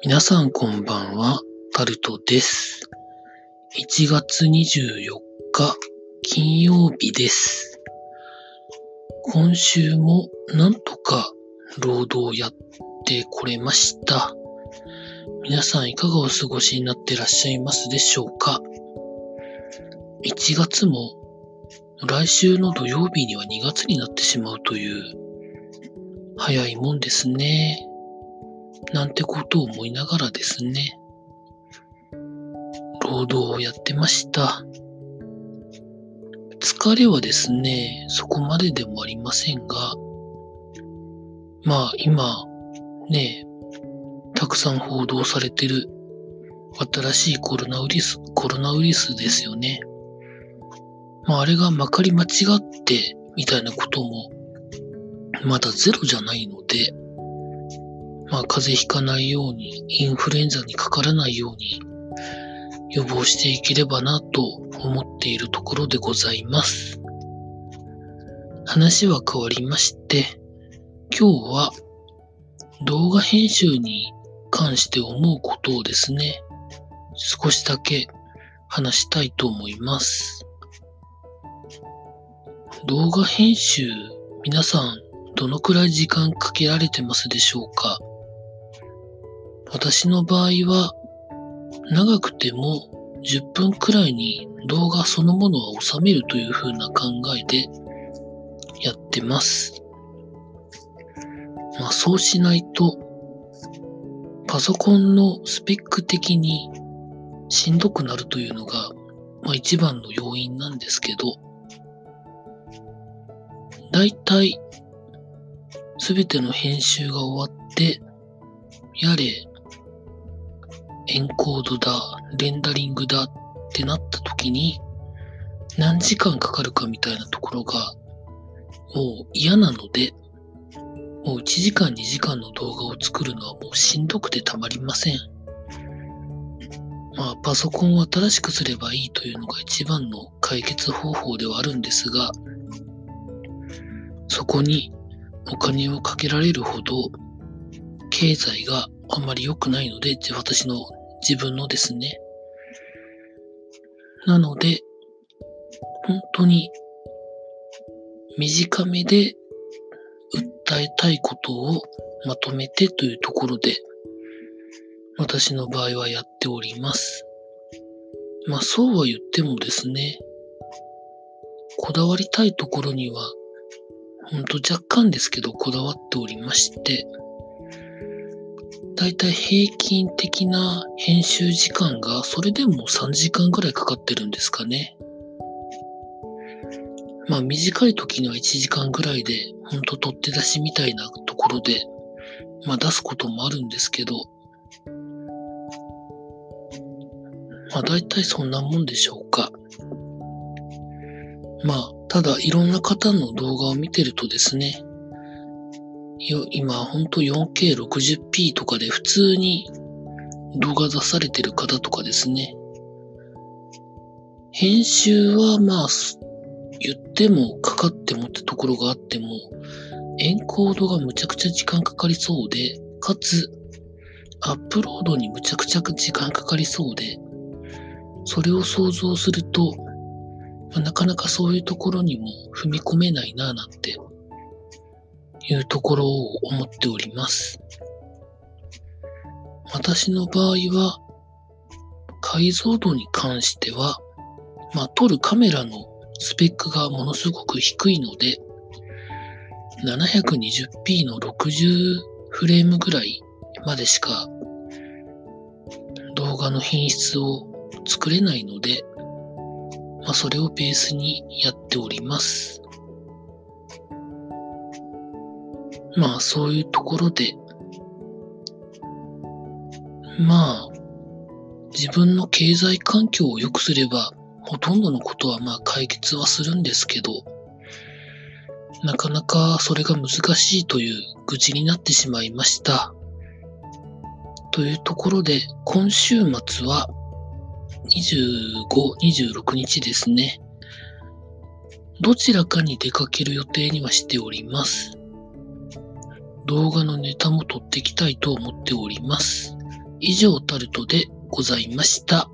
皆さんこんばんは、タルトです。1月24日、金曜日です。今週もなんとか労働やってこれました。皆さんいかがお過ごしになってらっしゃいますでしょうか ?1 月も来週の土曜日には2月になってしまうという早いもんですね。なんてことを思いながらですね、労働をやってました。疲れはですね、そこまででもありませんが、まあ今、ね、たくさん報道されてる新しいコロナウイルス、コロナウイルスですよね。まああれがまかり間違ってみたいなこともまだゼロじゃないので、まあ、風邪ひかないように、インフルエンザにかからないように、予防していければなと思っているところでございます。話は変わりまして、今日は動画編集に関して思うことをですね、少しだけ話したいと思います。動画編集、皆さんどのくらい時間かけられてますでしょうか？私の場合は、長くても10分くらいに動画そのものは収めるという風な考えでやってます。まあそうしないと、パソコンのスペック的にしんどくなるというのが、まあ一番の要因なんですけど、だいたいすべての編集が終わって、やれ、エンコードだ、レンダリングだってなった時に、何時間かかるかみたいなところが、もう嫌なので、もう1時間2時間の動画を作るのはもうしんどくてたまりません。まあ、パソコンを新しくすればいいというのが一番の解決方法ではあるんですが、そこにお金をかけられるほど、経済があまり良くないので、私の自分のですね。なので、本当に短めで訴えたいことをまとめてというところで、私の場合はやっております。まあそうは言ってもですね、こだわりたいところには、ほんと若干ですけどこだわっておりまして、だいたい平均的な編集時間がそれでも3時間ぐらいかかってるんですかね。まあ短い時には1時間ぐらいで、ほんと取って出しみたいなところで、まあ出すこともあるんですけど、まあ大体そんなもんでしょうか。まあ、ただいろんな方の動画を見てるとですね、よ今ほんと 4K60p とかで普通に動画出されてる方とかですね、編集はまあ、言ってもかかってもってところがあっても、エンコードがむちゃくちゃ時間かかりそうで、かつ、アップロードにむちゃくちゃ時間かかりそうで、それを想像すると、まあなかなかそういうところにも踏み込めないなぁなんていうところを思っております。私の場合は、解像度に関しては、まあ、撮るカメラのスペックがものすごく低いので、720p の60フレームぐらいまでしか動画の品質を作れないので、まあ、それをベースにやっております。まあ、そういうところで、まあ、自分の経済環境を良くすれば、ほとんどのことはまあ解決はするんですけど、なかなかそれが難しいという愚痴になってしまいました。というところで、今週末は25、26日ですね。どちらかに出かける予定にはしております。動画のネタも撮っていきたいと思っております。以上タルトでございました。